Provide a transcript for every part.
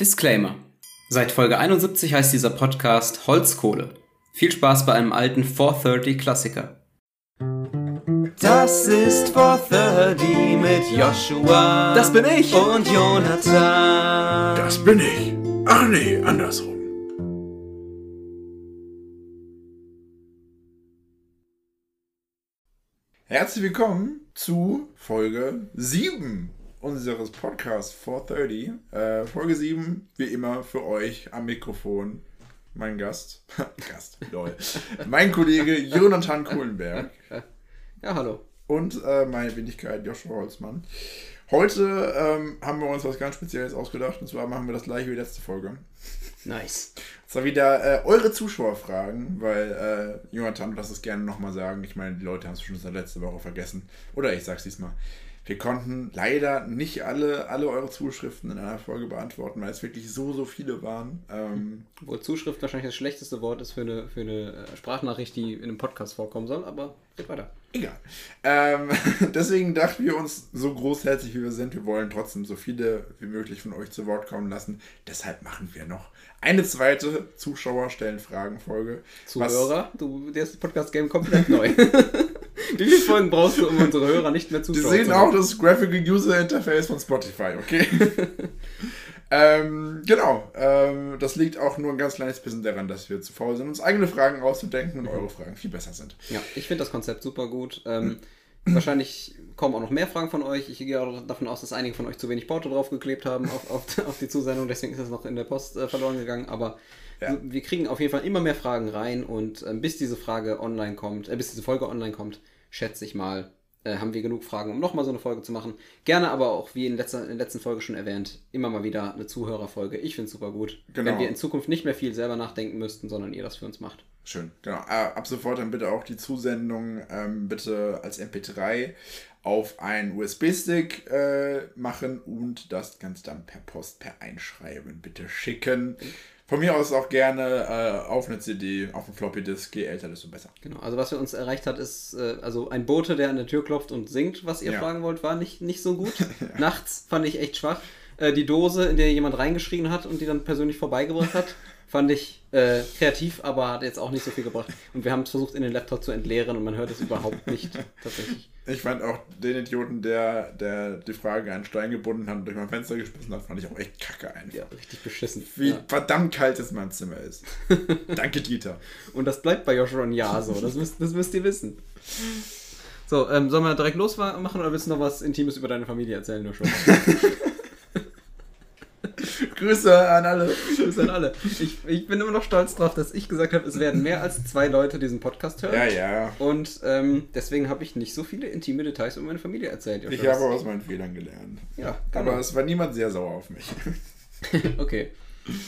Disclaimer. Seit Folge 71 heißt dieser Podcast Holzkohle. Viel Spaß bei einem alten 430 Klassiker. Das ist 430 mit Joshua. Das bin ich. Und Jonathan. Das bin ich. Ach nee, andersrum. Herzlich willkommen zu Folge 7 unseres Podcasts 430. Äh, Folge 7, wie immer für euch am Mikrofon. Mein Gast. Gast, lol. mein Kollege Jonathan Kohlenberg. Ja, hallo. Und äh, meine Wenigkeit Joshua Holzmann. Heute ähm, haben wir uns was ganz Spezielles ausgedacht. Und zwar machen wir das gleiche wie letzte Folge. Nice. Das war wieder äh, eure Zuschauerfragen, weil äh, Jonathan, lass es gerne nochmal sagen. Ich meine, die Leute haben es schon seit letzter Woche vergessen. Oder ich sag's diesmal. Wir konnten leider nicht alle, alle eure Zuschriften in einer Folge beantworten, weil es wirklich so, so viele waren. Ähm, Obwohl Zuschrift wahrscheinlich das schlechteste Wort ist für eine, für eine äh, Sprachnachricht, die in einem Podcast vorkommen soll, aber geht weiter. egal. Ähm, deswegen dachten wir uns, so großherzig wie wir sind, wir wollen trotzdem so viele wie möglich von euch zu Wort kommen lassen. Deshalb machen wir noch eine zweite Zuschauer stellen Fragen-Folge. Zuhörer, du, der Podcast-Game komplett neu. Wie viele Folgen brauchst du, um unsere Hörer nicht mehr Die zuschauen sehen zu auch das Graphical User Interface von Spotify, okay? ähm, genau. Ähm, das liegt auch nur ein ganz kleines bisschen daran, dass wir zu faul sind, uns eigene Fragen auszudenken und eure Fragen viel besser sind. Ja, ich finde das Konzept super gut. Ähm, wahrscheinlich kommen auch noch mehr Fragen von euch. Ich gehe auch davon aus, dass einige von euch zu wenig Porto draufgeklebt haben auf, auf, auf die Zusendung. Deswegen ist das noch in der Post äh, verloren gegangen. Aber Ja. wir kriegen auf jeden Fall immer mehr Fragen rein. Und ähm, bis diese Frage online kommt, äh, bis diese Folge online kommt, schätze ich mal, äh, haben wir genug Fragen, um nochmal so eine Folge zu machen. Gerne aber auch, wie in, letzter, in der letzten Folge schon erwähnt, immer mal wieder eine Zuhörerfolge. Ich finde es super gut. Genau. Wenn wir in Zukunft nicht mehr viel selber nachdenken müssten, sondern ihr das für uns macht. Schön, genau. Äh, ab sofort dann bitte auch die Zusendung ähm, bitte als MP3 auf einen USB-Stick äh, machen und das Ganze dann per Post, per Einschreiben bitte schicken. Von mir aus auch gerne äh, auf eine CD, auf einen Floppy-Disk. Je älter, desto besser. Genau, also was wir uns erreicht hat, ist, äh, also ein Bote, der an der Tür klopft und singt, was ihr Ja. fragen wollt, war nicht, nicht so gut. Nachts fand ich echt schwach. Äh, die Dose, in der jemand reingeschrien hat und die dann persönlich vorbeigebracht hat, fand ich äh, kreativ, aber hat jetzt auch nicht so viel gebracht. Und wir haben es versucht, in den Laptop zu entleeren und man hört es überhaupt nicht tatsächlich. Ich fand auch den Idioten, der, der die Frage an einen Stein gebunden hat und durch mein Fenster geschmissen hat, fand ich auch echt kacke einfach. Ja, richtig beschissen. Wie Ja. verdammt kalt es mein Zimmer ist. Danke, Dieter. Und das bleibt bei Joshua ein Jahr so, das müsst, das müsst ihr wissen. So, ähm, sollen wir direkt losmachen oder willst du noch was Intimes über deine Familie erzählen, Joshua? Grüße an alle. Grüße an alle. Ich, ich bin immer noch stolz drauf, dass ich gesagt habe, es werden mehr als zwei Leute diesen Podcast hören. Ja, ja. Und ähm, deswegen habe ich nicht so viele intime Details über meine Familie erzählt. Ich habe aus meinen Fehlern gelernt. Ja, Aber genau. es war niemand sehr sauer auf mich. Okay.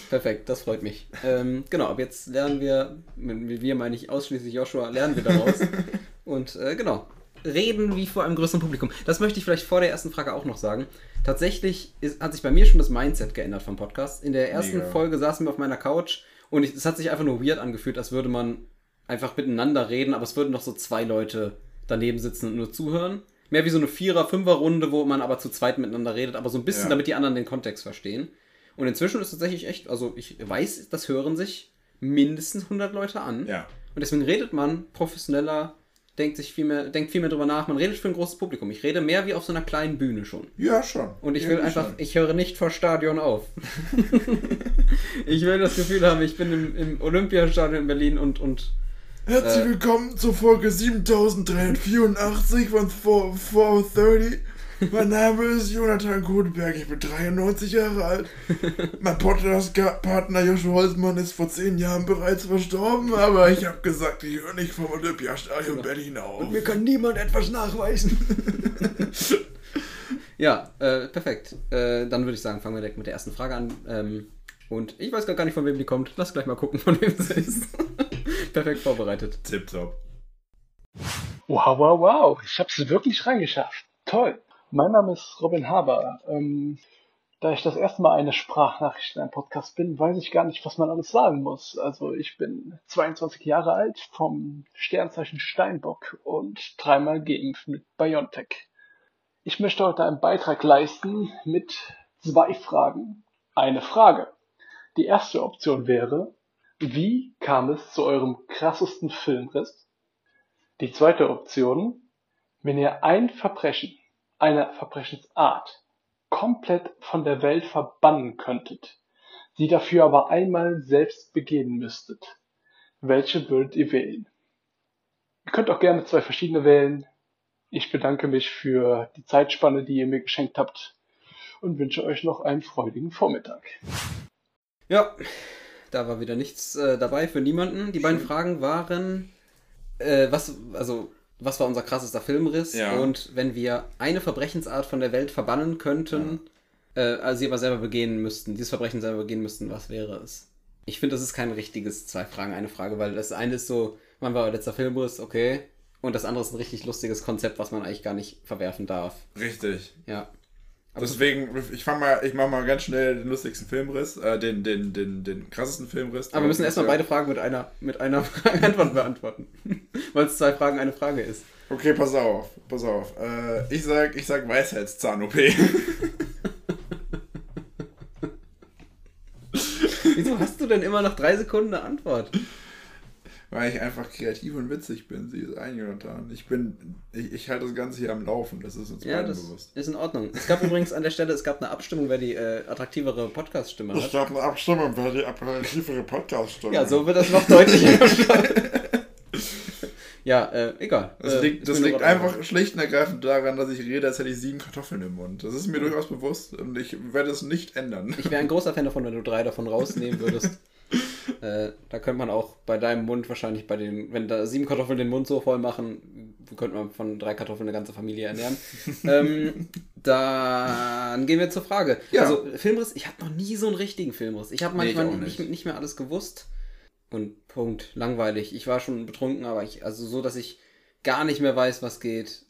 Perfekt, das freut mich. Ähm, genau, ab jetzt lernen wir, mit wir meine ich ausschließlich Joshua, lernen wir daraus. Und äh, genau, reden wie vor einem größeren Publikum. Das möchte ich vielleicht vor der ersten Frage auch noch sagen. Tatsächlich ist, hat sich bei mir schon das Mindset geändert vom Podcast. In der ersten Mega. Folge saßen wir auf meiner Couch und ich, es hat sich einfach nur weird angefühlt, als würde man einfach miteinander reden, aber es würden noch so zwei Leute daneben sitzen und nur zuhören. Mehr wie so eine Vierer-, Fünfer-Runde, wo man aber zu zweit miteinander redet, aber so ein bisschen, Ja. damit die anderen den Kontext verstehen. Und inzwischen ist tatsächlich echt, also ich weiß, das hören sich mindestens 100 Leute an. Ja. Und deswegen redet man professioneller, denkt sich viel mehr, denkt viel mehr drüber nach. Man redet für ein großes Publikum. Ich rede mehr wie auf so einer kleinen Bühne schon. Ja, schon. Und ich ja, will einfach, schon. ich höre nicht vor Stadion auf. ich will das Gefühl haben, ich bin im, im Olympiastadion in Berlin und, und Herzlich äh, willkommen zur Folge 7384 von 4- 430. Mein Name ist Jonathan Kodenberg, ich bin 93 Jahre alt. Mein Podcast-Partner Joshua Holzmann ist vor 10 Jahren bereits verstorben, aber ich habe gesagt, ich höre nicht vom Olympiastadion Berlin auf. mir kann niemand etwas nachweisen. ja, äh, perfekt. Äh, dann würde ich sagen, fangen wir direkt mit der ersten Frage an. Ähm, und ich weiß gar nicht, von wem die kommt. Lass gleich mal gucken, von wem sie ist. perfekt vorbereitet. Tipptopp. Wow, wow, wow. Ich habe es wirklich reingeschafft. Toll. Mein Name ist Robin Haber. Ähm, da ich das erste Mal eine Sprachnachricht in einem Podcast bin, weiß ich gar nicht, was man alles sagen muss. Also ich bin 22 Jahre alt, vom Sternzeichen Steinbock und dreimal geimpft mit BioNTech. Ich möchte heute einen Beitrag leisten mit zwei Fragen. eine Frage. Die erste Option wäre, wie kam es zu eurem krassesten Filmriss? Die zweite Option, wenn ihr ein Verbrechen, eine Verbrechensart, komplett von der Welt verbannen könntet, sie dafür aber einmal selbst begehen müsstet, welche würdet ihr wählen? Ihr könnt auch gerne zwei verschiedene wählen. Ich bedanke mich für die Zeitspanne, die ihr mir geschenkt habt und wünsche euch noch einen freudigen Vormittag. Ja, da war wieder nichts äh, dabei für niemanden. Die beiden Fragen waren, äh, was, also, was war unser krassester Filmriss? Ja. Und wenn wir eine Verbrechensart von der Welt verbannen könnten, äh, also sie aber selber begehen müssten, dieses Verbrechen selber begehen müssten, was wäre es? Ich finde, das ist kein richtiges zwei Fragen, eine Frage, weil das eine ist so, wann war euer letzter Filmriss? Okay. Und das andere ist ein richtig lustiges Konzept, was man eigentlich gar nicht verwerfen darf. Richtig. Ja. Deswegen, ich fang mal, ich mach mal ganz schnell den lustigsten Filmriss, äh, den, den, den, den krassesten Filmriss. Aber wir müssen erstmal beide Fragen mit einer, mit einer Antwort beantworten. Weil es zwei Fragen eine Frage ist. Okay, pass auf, pass auf. Äh, ich sag, ich sag Weisheitszahn-OP. Wieso hast du denn immer nach drei Sekunden eine Antwort? Weil ich einfach kreativ und witzig bin, sie ist ein, Jonathan. Ich bin, ich, ich halte das Ganze hier am Laufen, das ist uns Ja, beiden das bewusst. ist in Ordnung. Es gab übrigens an der Stelle, es gab eine Abstimmung, wer die äh, attraktivere Podcast-Stimme hat. glaube, eine Abstimmung wäre die apparativere Podcast-Stimme. Ja, so wird das noch deutlicher. ja, äh, egal. Das äh, liegt, ist das liegt einfach schlicht und ergreifend daran, dass ich rede, als hätte ich sieben Kartoffeln im Mund. Das ist mir durchaus bewusst und ich werde es nicht ändern. Ich wäre ein großer Fan davon, wenn du drei davon rausnehmen würdest. äh, da könnte man auch bei deinem Mund wahrscheinlich bei den, wenn da sieben Kartoffeln den Mund so voll machen, könnte man von drei Kartoffeln eine ganze Familie ernähren. ähm, dann gehen wir zur Frage. Ja. Also Filmriss, ich habe noch nie so einen richtigen Filmriss. Ich habe Nee, ich manchmal auch nicht. nicht, nicht mehr alles gewusst. Und Punkt. Langweilig. Ich war schon betrunken, aber ich, also so, dass ich gar nicht mehr weiß, was geht.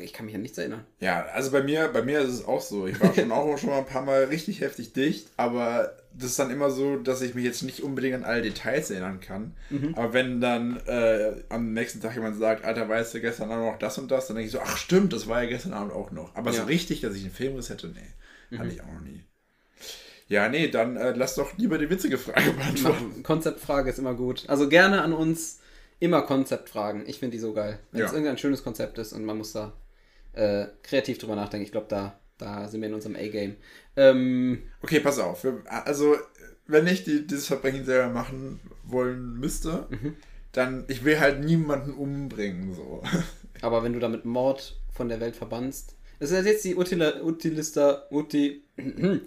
Ich kann mich an nichts erinnern. Ja, also bei mir, bei mir ist es auch so. Ich war schon auch schon mal ein paar Mal richtig heftig dicht, aber das ist dann immer so, dass ich mich jetzt nicht unbedingt an alle Details erinnern kann. Aber wenn dann äh, am nächsten Tag jemand sagt, Alter, weißt du gestern Abend noch das und das, dann denke ich so, ach stimmt, das war ja gestern Abend auch noch. Aber so Ja. richtig, dass ich einen Filmriss hätte, nee, hatte ich auch noch nie. Ja, nee, dann äh, lass doch lieber die witzige Frage beantworten. Konzeptfrage ist immer gut. Also gerne an uns immer Konzeptfragen. Ich finde die so geil. Wenn Ja. es irgendein schönes Konzept ist und man muss da äh, kreativ drüber nachdenken. Ich glaube, da, da sind wir in unserem A-Game. Ähm, Okay, pass auf. Wir- Also, wenn ich die, dieses Verbrechen selber machen wollen müsste, dann, ich will halt niemanden umbringen, so. aber wenn du damit Mord von der Welt verbannst. Das ist jetzt die Utila, Utilista, Uti,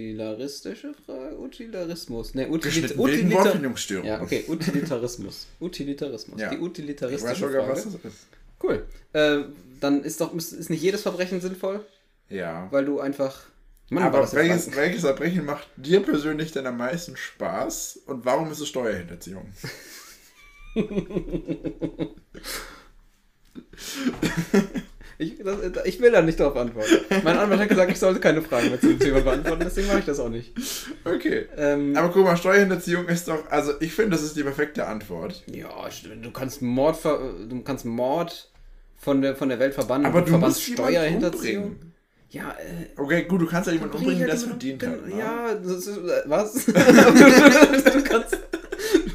utilaristische Frage? Utilarismus. Ne, Utilit, Utilita. Ja, okay, Utilitarismus. Utilitarismus. Ja. Die Ich utilitaristische weiß sogar, Frage. was das ist. Cool. Äh, dann ist doch ist nicht jedes Verbrechen sinnvoll, Ja. weil du einfach. Mann, Aber welches, welches Verbrechen macht dir persönlich denn am meisten Spaß und warum ist es Steuerhinterziehung? Ich, das, ich will da nicht darauf antworten. Mein Anwalt hat gesagt, ich sollte keine Fragen mehr zum Thema beantworten, deswegen mache ich das auch nicht. Okay. Ähm, Aber guck mal, Steuerhinterziehung ist doch, also ich finde, das ist die perfekte Antwort. ja, du kannst Mord, du kannst Mord von der, von der Welt verbannen. Aber du musst Steuerhinterziehung. Ja, äh, Okay, gut, du kannst ja jemanden bring umbringen, der halt es jemanden- verdient hat. Ne? Ja, das ist, äh, was? du, kannst,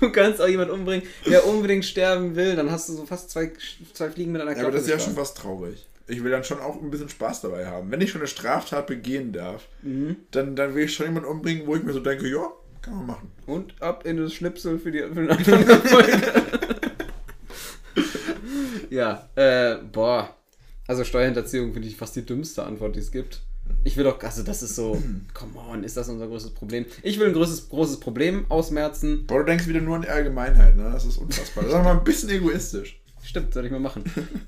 du kannst auch jemanden umbringen, der unbedingt sterben will, dann hast du so fast zwei, zwei Fliegen mit einer Ja, Klappe aber das ist ja schon fast traurig. Ich will dann schon auch ein bisschen Spaß dabei haben. Wenn ich schon eine Straftat begehen darf, Mhm. dann, dann will ich schon jemanden umbringen, wo ich mir so denke, ja, kann man machen. Und ab in das Schnipsel für, die, für den anderen Folge. ja, äh, boah. Also Steuerhinterziehung finde ich fast die dümmste Antwort, die es gibt. Ich will doch, also das ist so, come on, ist das unser größtes Problem? Ich will ein großes, großes Problem ausmerzen. Boah, du denkst wieder nur an die Allgemeinheit, ne? Das ist unfassbar. Das ist mal ein bisschen egoistisch. Stimmt, soll ich mal machen.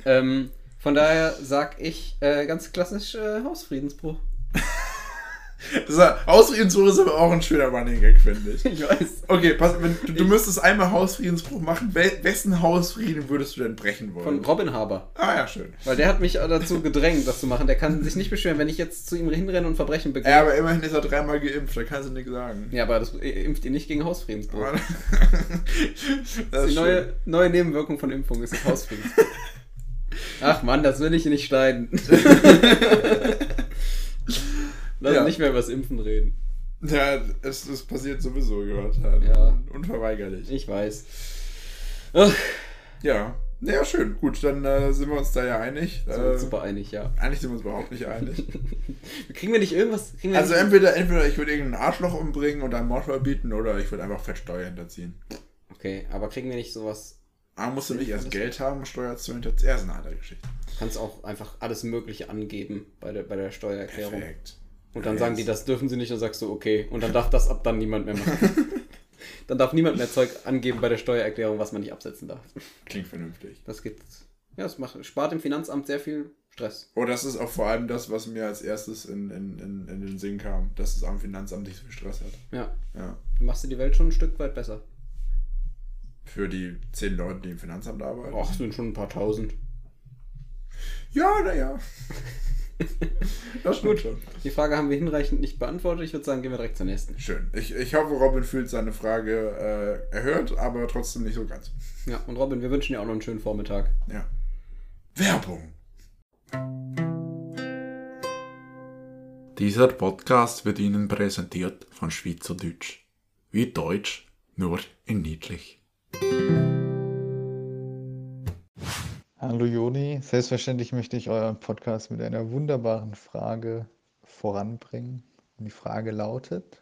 ähm, von daher sag ich äh, ganz klassisch äh, Hausfriedensbruch. Hausfriedensbruch ist aber auch ein schöner Running Gag, finde ich. Ich weiß. Okay, pass, wenn, du, du müsstest einmal Hausfriedensbruch machen. Wel, wessen Hausfrieden würdest du denn brechen wollen? Von Robin Haber. ah ja, schön. Weil der hat mich dazu gedrängt, das zu machen. Der kann sich nicht beschweren, wenn ich jetzt zu ihm hinrenne und Verbrechen begehe. Ja, aber immerhin ist er dreimal geimpft, da kannst du nichts sagen. Ja, aber das impft ihn nicht gegen Hausfriedensbruch. Das Die ist neue, schön. neue Nebenwirkung von Impfung ist Hausfriedensbruch. Ach Mann, das will ich nicht schneiden. Lass Ja. nicht mehr über das Impfen reden. Ja, es, es passiert sowieso, Jonathan. Ja. Unverweigerlich. Ich weiß. Ach, Ja. Ja, schön. Gut, dann äh, sind wir uns da ja einig. sind wir Äh, uns super einig, ja. eigentlich sind wir uns überhaupt nicht einig. Kriegen wir nicht irgendwas? Wir Also nicht, entweder, entweder ich würde irgendein Arschloch umbringen und einen Mord verbieten oder ich würde einfach fett Steuer hinterziehen. Okay, aber kriegen wir nicht sowas? Aber musst du nicht erst Geld haben, um Steuer zu hinterziehen. Er ist eine andere Geschichte. Du kannst auch einfach alles Mögliche angeben bei der, bei der Steuererklärung. Perfekt. Und dann sagen die, das dürfen sie nicht und sagst du, okay. Und dann darf das ab dann niemand mehr machen. dann darf niemand mehr Zeug angeben bei der Steuererklärung, was man nicht absetzen darf. Klingt vernünftig. Das geht. Ja, es macht, spart dem Finanzamt sehr viel Stress. Oh, das ist auch vor allem das, was mir als erstes in, in, in, in den Sinn kam, dass das am Finanzamt nicht so viel Stress hat. Ja. Ja. Du machst dir die Welt schon ein Stück weit besser. Für die zehn Leute, die im Finanzamt arbeiten. Och, sind schon ein paar tausend. Ja, naja. das stimmt schon. Die Frage haben wir hinreichend nicht beantwortet. Ich würde sagen, gehen wir direkt zur nächsten. Schön. Ich, ich hoffe, Robin fühlt seine Frage äh, erhört, aber trotzdem nicht so ganz. Ja, und Robin, wir wünschen dir auch noch einen schönen Vormittag. Ja. Werbung. Dieser Podcast wird Ihnen präsentiert von Schweizerdeutsch. Wie Deutsch, nur in niedlich. Joni, selbstverständlich möchte ich euren Podcast mit einer wunderbaren Frage voranbringen. Und die Frage lautet,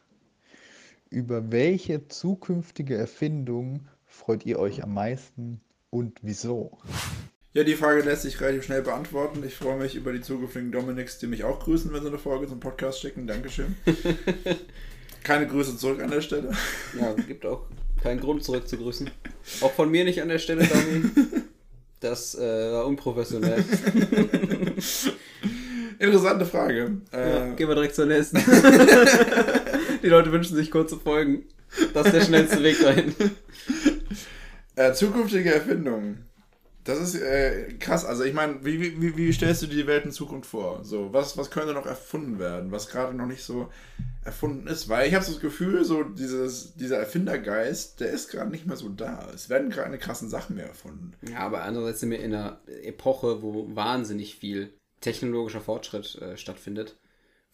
über welche zukünftige Erfindung freut ihr euch am meisten und wieso? Ja, die Frage lässt sich relativ schnell beantworten. Ich freue mich über die zukünftigen Dominics, die mich auch grüßen, wenn sie eine Folge zum Podcast schicken. Dankeschön. Keine Grüße zurück an der Stelle. Ja, es gibt auch keinen Grund zurück zu grüßen. Auch von mir nicht an der Stelle, Domi. Das äh, war unprofessionell. Interessante Frage. Ja, Äh, gehen wir direkt zur nächsten. Die Leute wünschen sich kurze Folgen. Das ist der schnellste Weg dahin. äh, zukünftige Erfindungen. Das ist äh, krass. Also ich meine, wie, wie, wie stellst du dir die Welt in Zukunft vor? So, was, was könnte noch erfunden werden, was gerade noch nicht so erfunden ist? Weil ich habe so das Gefühl, so dieses, dieser Erfindergeist, der ist gerade nicht mehr so da. Es werden gerade keine krassen Sachen mehr erfunden. Ja, aber andererseits sind wir in einer Epoche, wo wahnsinnig viel technologischer Fortschritt äh, stattfindet.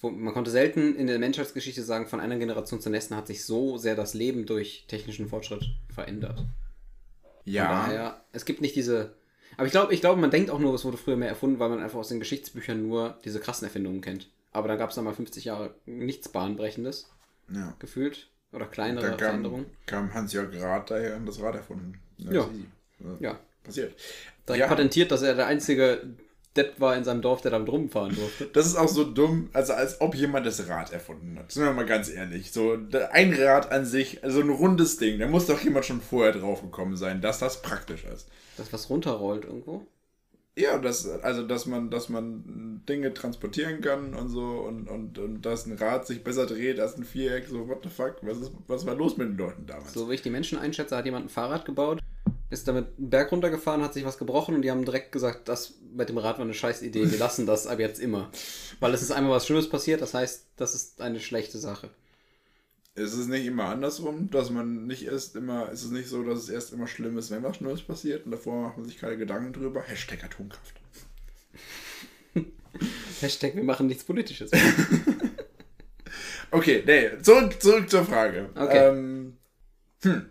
Wo, man konnte selten in der Menschheitsgeschichte sagen, von einer Generation zur nächsten hat sich so sehr das Leben durch technischen Fortschritt verändert. Von daher, es gibt nicht diese. Aber ich glaube, ich glaube, man denkt auch nur, es wurde früher mehr erfunden, weil man einfach aus den Geschichtsbüchern nur diese krassen Erfindungen kennt. Aber da gab es dann mal 50 Jahre nichts Bahnbrechendes, Ja. gefühlt. Oder kleinere Da kam, Veränderungen. kam Hans-Jörg Rath daher und das Rad erfunden. Ja. easy. Ja. Passiert. Direkt Ja. patentiert, dass er der einzige Depp war in seinem Dorf, der damit rumfahren durfte. Das ist auch so dumm, also als ob jemand das Rad erfunden hat. Sind wir mal ganz ehrlich. So, ein Rad an sich, also ein rundes Ding, da muss doch jemand schon vorher drauf gekommen sein, dass das praktisch ist. Das, was runterrollt irgendwo. Ja, das, also dass man, dass man Dinge transportieren kann und so und, und, und dass ein Rad sich besser dreht als ein Viereck, so what the fuck, was, ist, was war los mit den Leuten damals? So wie ich die Menschen einschätze, hat jemand ein Fahrrad gebaut, ist damit einen Berg runtergefahren, hat sich was gebrochen und die haben direkt gesagt, das mit dem Rad war eine scheiß Idee, wir lassen das ab jetzt immer. Weil es ist einmal was Schlimmes passiert, das heißt, das ist eine schlechte Sache. Ist es nicht immer andersrum, dass man nicht erst immer, ist es nicht so, dass es erst immer schlimm ist, wenn was Schlimmes passiert und davor macht man sich keine Gedanken drüber? Hashtag Atomkraft. Hashtag, wir machen nichts Politisches. Okay, nee, zurück, zurück zur Frage. Okay. Ähm, hm.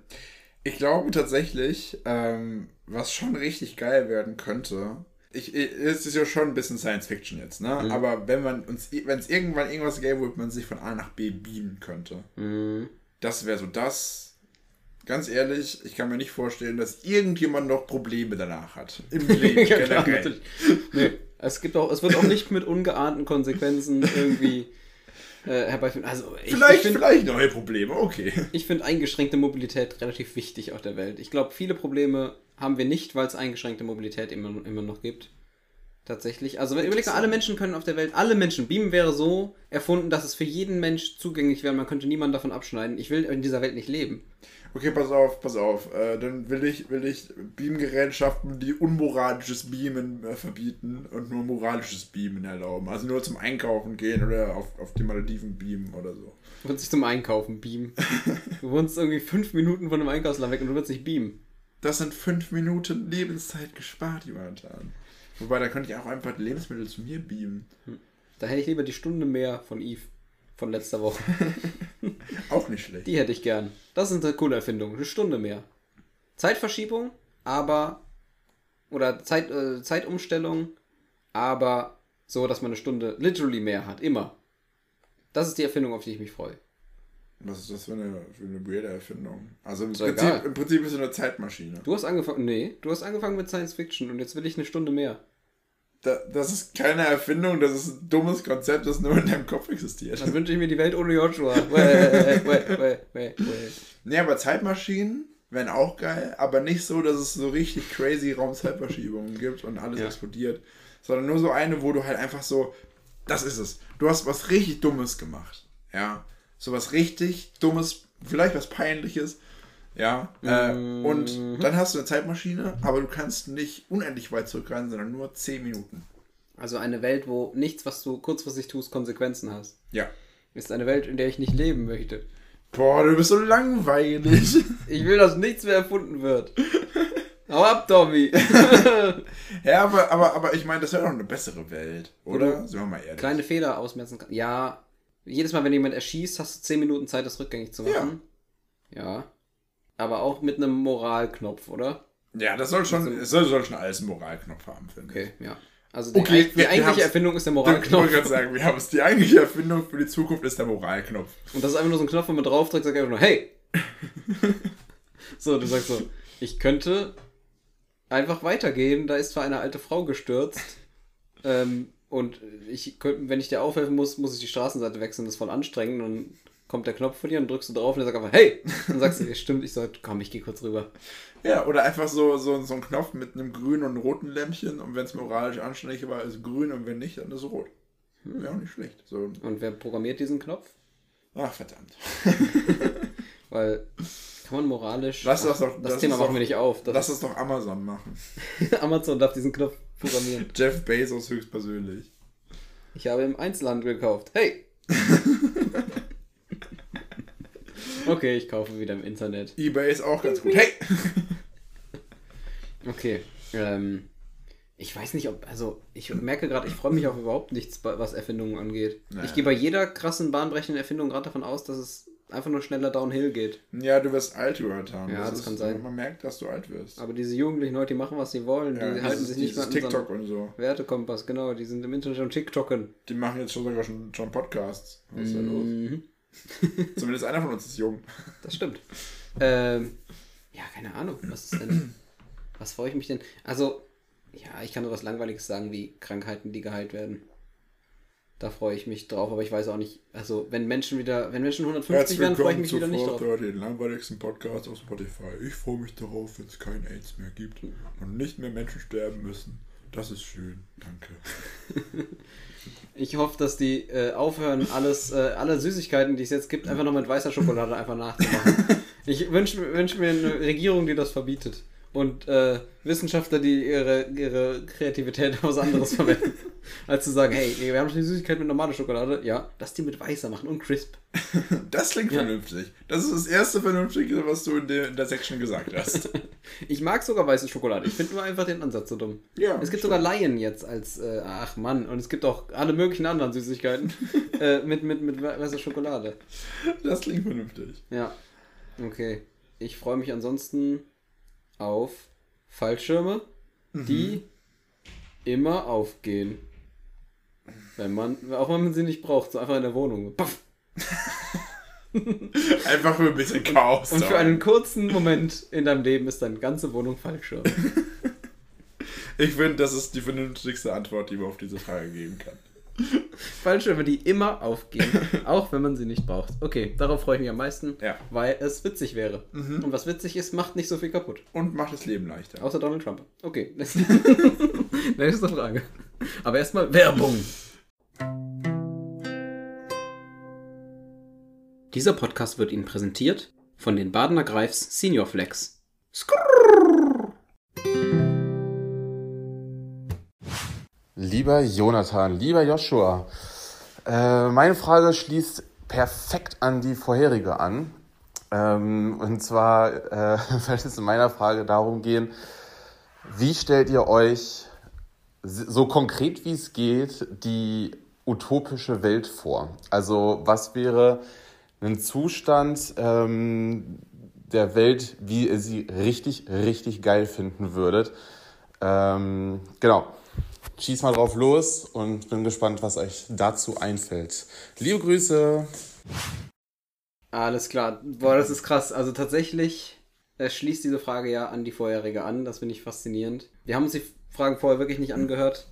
Ich glaube tatsächlich, ähm, was schon richtig geil werden könnte, ich, ich- es ist ja schon ein bisschen Science Fiction jetzt, ne? Mhm. Aber wenn man uns, wenn es irgendwann irgendwas gäbe, wo man sich von A nach B beamen könnte, Mhm. das wäre so das. Ganz ehrlich, ich kann mir nicht vorstellen, dass irgendjemand noch Probleme danach hat. Im Leben Ja, klar. Nee, es, gibt auch, es wird auch nicht mit ungeahnten Konsequenzen irgendwie äh, herbeiführen. Also ich, Vielleicht, ich finde vielleicht neue Probleme, okay. ich find eingeschränkte Mobilität relativ wichtig auf der Welt. Ich glaube, viele Probleme haben wir nicht, weil es eingeschränkte Mobilität immer, immer noch gibt. Tatsächlich. Also wenn überleg mal, alle Menschen können auf der Welt, alle Menschen, Beamen wäre so erfunden, dass es für jeden Mensch zugänglich wäre, man könnte niemanden davon abschneiden. Ich will in dieser Welt nicht leben. Okay, pass auf, pass auf. Äh, dann will ich, will ich Beamgerätschaften, die unmoralisches Beamen äh, verbieten und nur moralisches Beamen erlauben. Also nur zum Einkaufen gehen oder auf, auf die Malediven beamen oder so. Du willst dich zum Einkaufen beamen. Du wohnst irgendwie fünf Minuten von einem Einkaufsladen weg und du willst dich beamen. Das sind fünf Minuten Lebenszeit gespart, Jonathan. Wobei, da könnte ich auch einfach Lebensmittel zu mir beamen. Da hätte ich lieber die Stunde mehr von Eve. Von letzter Woche. Auch nicht schlecht. Die hätte ich gern. Das ist eine coole Erfindung. Eine Stunde mehr. Zeitverschiebung, aber. Oder Zeit, äh, Zeitumstellung, aber so, dass man eine Stunde literally mehr hat. Immer. Das ist die Erfindung, auf die ich mich freue. Was ist das für eine, für eine weirde Erfindung? Also im Ist. Prinzip, im Prinzip ist es eine Zeitmaschine. Du hast angefangen. Nee, du hast angefangen mit Science Fiction und jetzt will ich eine Stunde mehr. Da, das ist keine Erfindung, das ist ein dummes Konzept, das nur in deinem Kopf existiert. Dann wünsche ich mir die Welt ohne Joshua. Wait, wait, wait. Nee, aber Zeitmaschinen wären auch geil, aber nicht so, dass es so richtig crazy Raumzeitverschiebungen gibt und alles Ja. explodiert, sondern nur so eine, wo du halt einfach so, das ist es. Du hast was richtig Dummes gemacht. Ja. So was richtig Dummes, vielleicht was Peinliches. Ja. Äh, Mhm. und dann hast du eine Zeitmaschine, aber du kannst nicht unendlich weit zurückreisen, sondern nur 10 Minuten. Also eine Welt, wo nichts, was du kurzfristig tust, Konsequenzen hast. Ja. Ist eine Welt, in der ich nicht leben möchte. Boah, du bist so langweilig. Ich will, dass nichts mehr erfunden wird. Hau ab, Tommy. ja, aber, aber, aber ich meine, das wäre doch eine bessere Welt, oder? Sind wir mal ehrlich. Kleine Fehler ausmerzen kann. Ja, jedes Mal, wenn jemand erschießt, hast du 10 Minuten Zeit, das rückgängig zu machen. Ja. Aber auch mit einem Moralknopf, oder? Ja, das soll schon, es soll, soll schon alles einen Moralknopf haben, finde ich. Okay, ja. Also die, Okay, die wir eigentliche Erfindung ist der Ich Moralknopf. wollte gerade sagen, wir haben es. Die eigentliche Erfindung für die Zukunft ist der Moralknopf. Und das ist einfach nur so ein Knopf, wo man draufdrückt, sagt einfach nur, hey! so, du sagst so, ich könnte einfach weitergehen, da ist zwar eine alte Frau gestürzt, ähm, und ich könnte, wenn ich dir aufhelfen muss, muss ich die Straßenseite wechseln, das ist voll anstrengend, und kommt der Knopf von dir und drückst du drauf und er sagt einfach, hey! Dann sagst du, stimmt, ich soll, komm, ich geh kurz rüber. Ja, oder einfach so, so, so ein Knopf mit einem grünen und roten Lämpchen und wenn es moralisch anständig war, ist grün und wenn nicht, dann ist rot. Wäre auch nicht schlecht. So, Und wer programmiert diesen Knopf? ach, verdammt. Weil, kann man moralisch... Lass das doch- das das Thema machen wir nicht auf. Das Lass es doch Amazon machen. Amazon darf diesen Knopf programmieren. Jeff Bezos höchstpersönlich. Ich habe im Einzelhandel gekauft. Hey! Okay, ich kaufe wieder im Internet. Ebay ist auch ganz gut. Hey! Okay. Ähm, ich weiß nicht, ob. Also, ich merke gerade, ich freue mich auf überhaupt nichts, was Erfindungen angeht. Naja. Ich gehe bei jeder krassen, bahnbrechenden Erfindung gerade davon aus, dass es einfach nur schneller downhill geht. Ja, du wirst alt, Jonathan. Ja, das kann sein. Man merkt, dass du alt wirst. Aber diese Jugendlichen heute, die machen, was sie wollen. ja, die halten dieses, sich nicht mehr an TikTok und so. Wertekompass, genau. Die sind im Internet schon TikToken. Die machen jetzt schon sogar schon, schon Podcasts. Was ist da los? Zumindest einer von uns ist jung. Das stimmt. Ähm, ja, keine Ahnung. Was ist denn. Was freue ich mich denn? Also, ja, ich kann nur was Langweiliges sagen, wie Krankheiten, die geheilt werden. Da freue ich mich drauf, aber ich weiß auch nicht. Also, wenn Menschen wieder, wenn Menschen 150 werden, freue ich mich wieder nicht drauf. den langweiligsten Podcast auf Spotify. Ich freue mich darauf, wenn es kein AIDS mehr gibt und nicht mehr Menschen sterben müssen. Das ist schön. Danke. Ich hoffe, dass die äh, aufhören, alles, äh, alle Süßigkeiten, die es jetzt gibt, einfach noch mit weißer Schokolade einfach nachzumachen. Ich wünsche wünsch mir eine Regierung, die das verbietet. Und äh, Wissenschaftler, die ihre, ihre Kreativität auf was anderes verwenden. Als zu sagen, hey, wir haben schon die Süßigkeit mit normaler Schokolade. Ja, lass die mit weißer machen und crisp. Das klingt Ja. vernünftig. Das ist das erste Vernünftige, was du in der, in der Section gesagt hast. Ich mag sogar weiße Schokolade. Ich finde nur einfach den Ansatz so dumm. Ja, es gibt stimmt. sogar Lion jetzt als, äh, ach Mann, und es gibt auch alle möglichen anderen Süßigkeiten äh, mit, mit, mit weißer Schokolade. Das klingt vernünftig. Ja. Okay. Ich freue mich ansonsten auf Fallschirme, die immer aufgehen. Wenn man, auch wenn man sie nicht braucht, so einfach in der Wohnung. Puff. Einfach für ein bisschen Chaos. Und für sorgen. einen kurzen Moment in deinem Leben ist deine ganze Wohnung Fallschirm. Ich finde, das ist die vernünftigste Antwort, die man auf diese Frage geben kann. Fallschirme, die immer aufgehen, auch wenn man sie nicht braucht. Okay, darauf freue ich mich am meisten, Ja. weil es witzig wäre. Und was witzig ist, macht nicht so viel kaputt. Und macht das Leben leichter. Außer Donald Trump. Okay. Nächste Frage. Aber erstmal Werbung. Dieser Podcast wird Ihnen präsentiert von den Badener Greifs Senior Flex. Lieber Jonathan, lieber Joshua, äh, meine Frage schließt perfekt an die vorherige an. Ähm, und zwar äh, wird es in meiner Frage darum gehen, wie stellt ihr euch so konkret wie es geht die utopische Welt vor? Also was wäre ein Zustand ähm, der Welt, wie ihr sie richtig, richtig geil finden würdet? Ähm, genau. Schieß mal drauf los und bin gespannt, was euch dazu einfällt. Liebe Grüße. Alles klar. Boah, das ist krass. Also tatsächlich äh, schließt diese Frage ja an die vorherige an. Das finde ich faszinierend. Wir haben uns die Fragen vorher wirklich nicht angehört.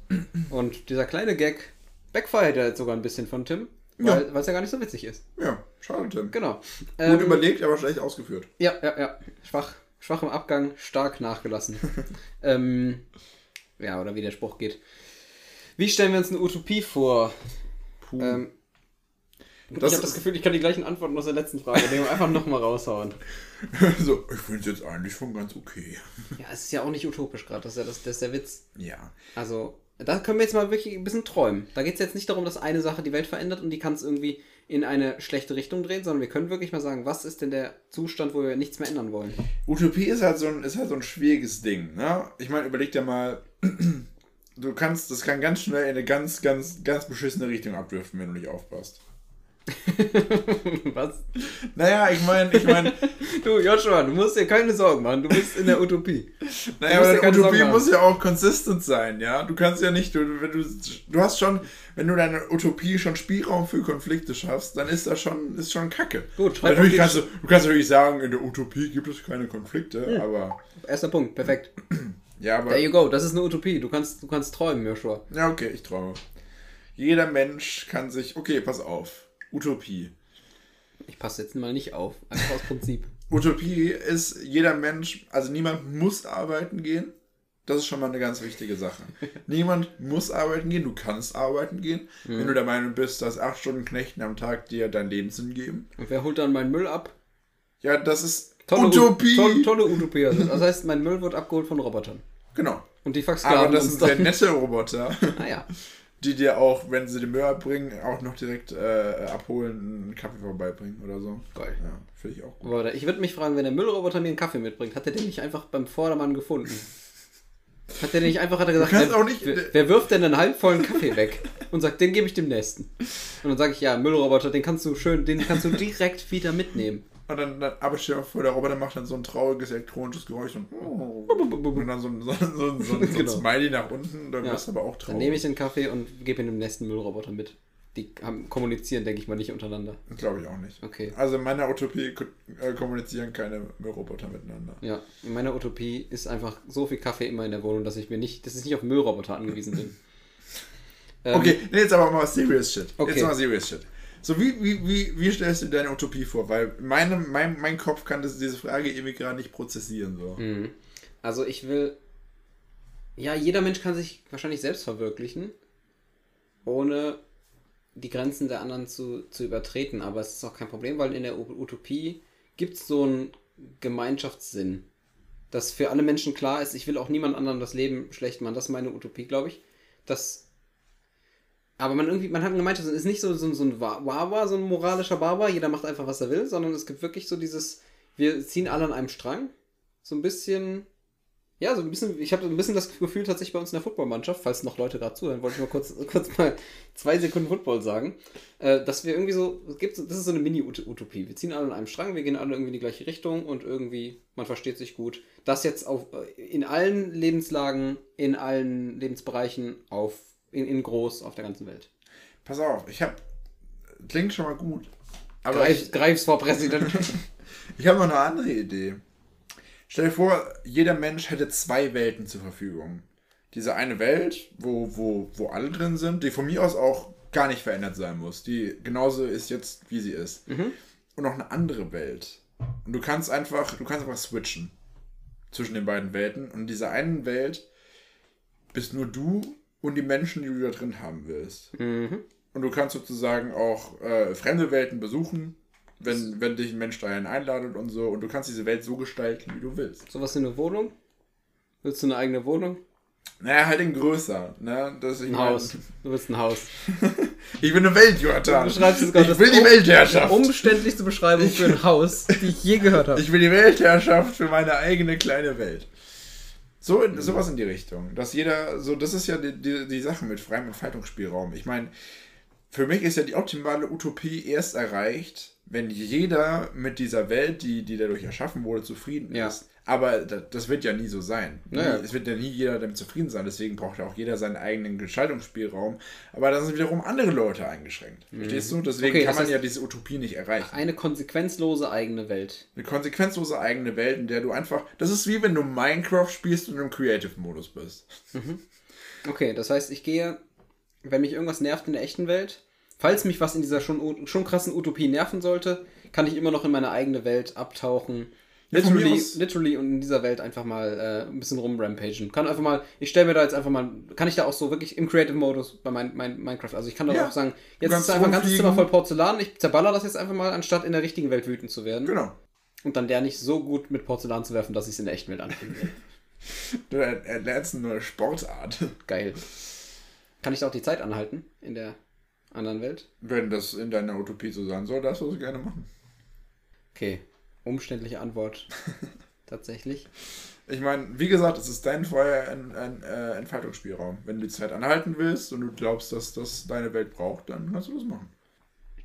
Und dieser kleine Gag backfired ja jetzt sogar ein bisschen von Tim. Weil es ja gar nicht so witzig ist. Ja, schade, Tim. Genau. Gut Ähm, überlegt, aber schlecht ausgeführt. Ja, ja, ja. Schwach. Schwach im Abgang, stark nachgelassen. ähm, ja, oder wie der Spruch geht. Wie stellen wir uns eine Utopie vor? Puh. Ähm, ich habe das Gefühl, ich kann die gleichen Antworten aus der letzten Frage nehmen einfach nochmal raushauen. so, ich finde es jetzt eigentlich schon ganz okay. Ja, es ist ja auch nicht utopisch gerade, das ist ja das, das ist der Witz. Ja. Also, da können wir jetzt mal wirklich ein bisschen träumen. Da geht es jetzt nicht darum, dass eine Sache die Welt verändert und die kann es irgendwie in eine schlechte Richtung drehen, sondern wir können wirklich mal sagen, was ist denn der Zustand, wo wir nichts mehr ändern wollen? Utopie ist halt so ein, ist halt so ein schwieriges Ding. Ne? Ich meine, überleg dir mal, du kannst, das kann ganz schnell in eine ganz, ganz, ganz beschissene Richtung abdriften, wenn du nicht aufpasst. was? Naja, ich meine, ich meine, Du, Joshua, du musst dir keine Sorgen machen, du bist in der Utopie. naja, aber keine Utopie muss ja auch consistent sein, ja. Du kannst ja nicht, du, wenn du, du hast schon, wenn du deine Utopie schon Spielraum für Konflikte schaffst, dann ist das schon, ist schon Kacke. Gut, schreib natürlich kannst die- du, du kannst natürlich sagen, in der Utopie gibt es keine Konflikte, Hm. aber, Erster Punkt, perfekt. ja, aber. There you go, das ist eine Utopie. Du kannst, du kannst träumen, Joshua. Ja, okay, ich träume. Jeder Mensch kann sich. Okay, pass auf. Utopie. Ich passe jetzt mal nicht auf, einfach aus Prinzip. Utopie ist, jeder Mensch, also niemand muss arbeiten gehen. Das ist schon mal eine ganz wichtige Sache. Niemand muss arbeiten gehen, du kannst arbeiten gehen, wenn du der Meinung bist, dass acht Stunden Knechten am Tag dir dein Lebenssinn geben. Und wer holt dann meinen Müll ab? Ja, das ist Tolle Utopie. U tolle, tolle Utopie. Also, das heißt, mein Müll wird abgeholt von Robotern. Genau. Und die versklaven Aber das sind sehr nette Roboter, Naja. Die dir auch, wenn sie den Müll abbringen, auch noch direkt äh, abholen, einen Kaffee vorbeibringen oder so. Geil. Ja, finde ich auch gut. Aber ich würde mich fragen, wenn der Müllroboter mir einen Kaffee mitbringt, hat er den nicht einfach beim Vordermann gefunden? Hat der nicht einfach, hat er gesagt, wer, auch nicht- wer, wer wirft denn einen halbvollen Kaffee weg? Und sagt, den gebe ich dem Nächsten. Und dann sage ich, ja, Müllroboter, den kannst du schön, den kannst du direkt wieder mitnehmen. Und dann, dann aber stell dir vor, der Roboter macht dann so ein trauriges elektronisches Geräusch und, und dann so ein, so, so, so, so Genau. Smiley nach unten, dann Ja. wirst du aber auch traurig. Dann nehme ich den Kaffee und gebe ihn dem nächsten Müllroboter mit. Die haben, kommunizieren, denke ich mal, nicht untereinander. Glaube ich auch nicht. Okay. Also in meiner Utopie äh, kommunizieren keine Roboter miteinander. Ja, in meiner Utopie ist einfach so viel Kaffee immer in der Wohnung, dass ich mir nicht, dass ich nicht auf Müllroboter angewiesen bin. Ähm, Okay, nee, jetzt aber mal serious shit. Okay. Jetzt mal serious shit. So, wie, wie, wie, wie stellst du dir deine Utopie vor? Weil meine, mein, mein Kopf kann das, diese Frage irgendwie gerade nicht prozessieren. So. Mhm. Also ich will. Ja, jeder Mensch kann sich wahrscheinlich selbst verwirklichen, ohne die Grenzen der anderen zu, zu übertreten. Aber es ist auch kein Problem, weil in der Utopie gibt es so einen Gemeinschaftssinn. Dass für alle Menschen klar ist, ich will auch niemand anderem das Leben schlecht machen. Das ist meine Utopie, glaube ich. Das. Aber man irgendwie, man hat Gemeinschaftssinn. Es ist nicht so, so, so ein Wa- Wawa, so ein moralischer Barbar, jeder macht einfach, was er will, sondern es gibt wirklich so dieses, wir ziehen alle an einem Strang. So ein bisschen ja, so ein bisschen, ich habe so ein bisschen das Gefühl tatsächlich bei uns in der Footballmannschaft, falls noch Leute gerade zuhören, wollte ich mal kurz, kurz mal zwei Sekunden Football sagen, äh, dass wir irgendwie so, es gibt, so- das ist so eine Mini-Utopie. Wir ziehen alle an einem Strang, wir gehen alle irgendwie in die gleiche Richtung und irgendwie, man versteht sich gut. Das jetzt auf, äh, in allen Lebenslagen, in allen Lebensbereichen, auf, in, in groß, auf der ganzen Welt. Pass auf, ich habe. Klingt schon mal gut. Aber Greif, greif's vor, Präsident. Ich habe noch eine andere Idee. Stell dir vor, jeder Mensch hätte zwei Welten zur Verfügung. Diese eine Welt, wo, wo, wo alle drin sind, die von mir aus auch gar nicht verändert sein muss, die genauso ist jetzt, wie sie ist. Und noch eine andere Welt. Und du kannst einfach, du kannst einfach switchen zwischen den beiden Welten. Und in dieser einen Welt bist nur du und die Menschen, die du da drin haben willst. Und du kannst sozusagen auch äh, fremde Welten besuchen, wenn, wenn dich ein Mensch dahin einladet und so. Und du kannst diese Welt so gestalten, wie du willst. Sowas in eine Wohnung? Willst du eine eigene Wohnung? Naja, halt in größer. Ne? Das, Ein mein- Haus. Du willst ein Haus. Ich bin eine Welt, Jonathan. Du beschreibst es gerade. ich will die um- Weltherrschaft. Umständlichste Beschreibung für ein Haus, die ich je gehört habe. Ich will die Weltherrschaft für meine eigene kleine Welt. So in, sowas in die Richtung. Dass jeder, so, das ist ja die, die, die Sache mit freiem Entfaltungsspielraum. Ich meine, für mich ist ja die optimale Utopie erst erreicht, wenn jeder mit dieser Welt, die, die dadurch erschaffen wurde, zufrieden Ja. ist. Aber da- das wird ja nie so sein. Naja. Es wird ja nie jeder damit zufrieden sein. Deswegen braucht ja auch jeder seinen eigenen Gestaltungsspielraum. Aber da sind wiederum andere Leute eingeschränkt. Verstehst du? Deswegen Mhm. Okay, kann man ja diese Utopie nicht erreichen. Eine konsequenzlose eigene Welt. Eine konsequenzlose eigene Welt, in der du einfach. Das ist wie wenn du Minecraft spielst und im Creative-Modus bist. Okay, das heißt, ich gehe, wenn mich irgendwas nervt in der echten Welt, falls mich was in dieser schon, schon krassen Utopie nerven sollte, kann ich immer noch in meine eigene Welt abtauchen. Literally, literally und in dieser Welt einfach mal äh, ein bisschen rumrampagen. Kann einfach mal, ich stelle mir da jetzt einfach mal, kann ich da auch so wirklich im Creative-Modus bei mein, mein, Minecraft, also ich kann da Ja. auch sagen, jetzt ist einfach ein ganzes. Zimmer voll Porzellan, ich zerballer das jetzt einfach mal, anstatt in der richtigen Welt wütend zu werden. Genau. Und dann lerne ich so gut mit Porzellan zu werfen, dass ich es in der echten Welt anfange. Du er- er lernst eine neue Sportart. Geil. Kann ich da auch die Zeit anhalten in der anderen Welt? Wenn das in deiner Utopie so sein soll, darfst du das gerne machen. Okay, umständliche Antwort. Tatsächlich. Ich meine, wie gesagt, es ist dein freier ein, ein, äh, Entfaltungsspielraum. Wenn du die Zeit anhalten willst und du glaubst, dass das deine Welt braucht, dann kannst du das machen.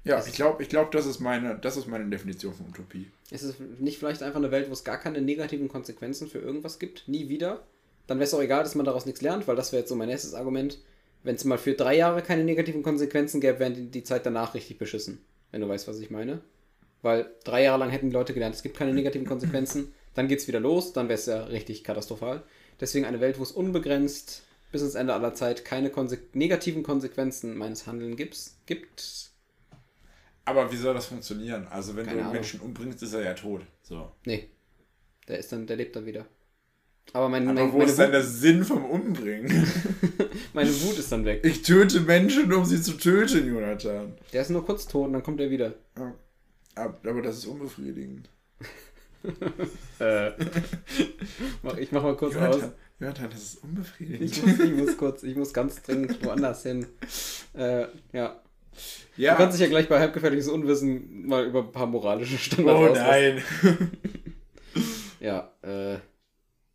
Ja, ich glaube, ich glaub, das, ist meine, das ist meine Definition von Utopie. Ist es nicht vielleicht einfach eine Welt, wo es gar keine negativen Konsequenzen für irgendwas gibt? Nie wieder? Dann wäre es auch egal, dass man daraus nichts lernt, weil das wäre jetzt so mein nächstes Argument. Wenn es mal für drei Jahre keine negativen Konsequenzen gäbe, wären die, die Zeit danach richtig beschissen. Wenn du weißt, was ich meine. Weil drei Jahre lang hätten die Leute gelernt, es gibt keine negativen Konsequenzen. Dann geht's wieder los, dann wäre es ja richtig katastrophal. Deswegen eine Welt, wo es unbegrenzt bis ins Ende aller Zeit keine Konse negativen Konsequenzen meines Handelns gibt. Aber wie soll das funktionieren? Also, wenn Keine du einen Ahnung. Menschen umbringst, ist er ja tot. So. Nee. Der ist dann, der lebt dann wieder. Aber mein, Aber mein, wo meine, ist Wut, der Sinn vom Umbringen? meine Wut ist dann weg. Ich töte Menschen, um sie zu töten, Jonathan. Der ist nur kurz tot und dann kommt er wieder. Ab- Aber das ist unbefriedigend. Äh. Ich mach mal kurz aus. Jonathan, Jonathan, das ist unbefriedigend. Ich muss, ich muss kurz, ich muss ganz dringend woanders hin. Äh, ja. Ja. Du kannst dich ja gleich bei halbgefährliches Unwissen mal über ein paar moralische Standards oh nein. Ja, äh,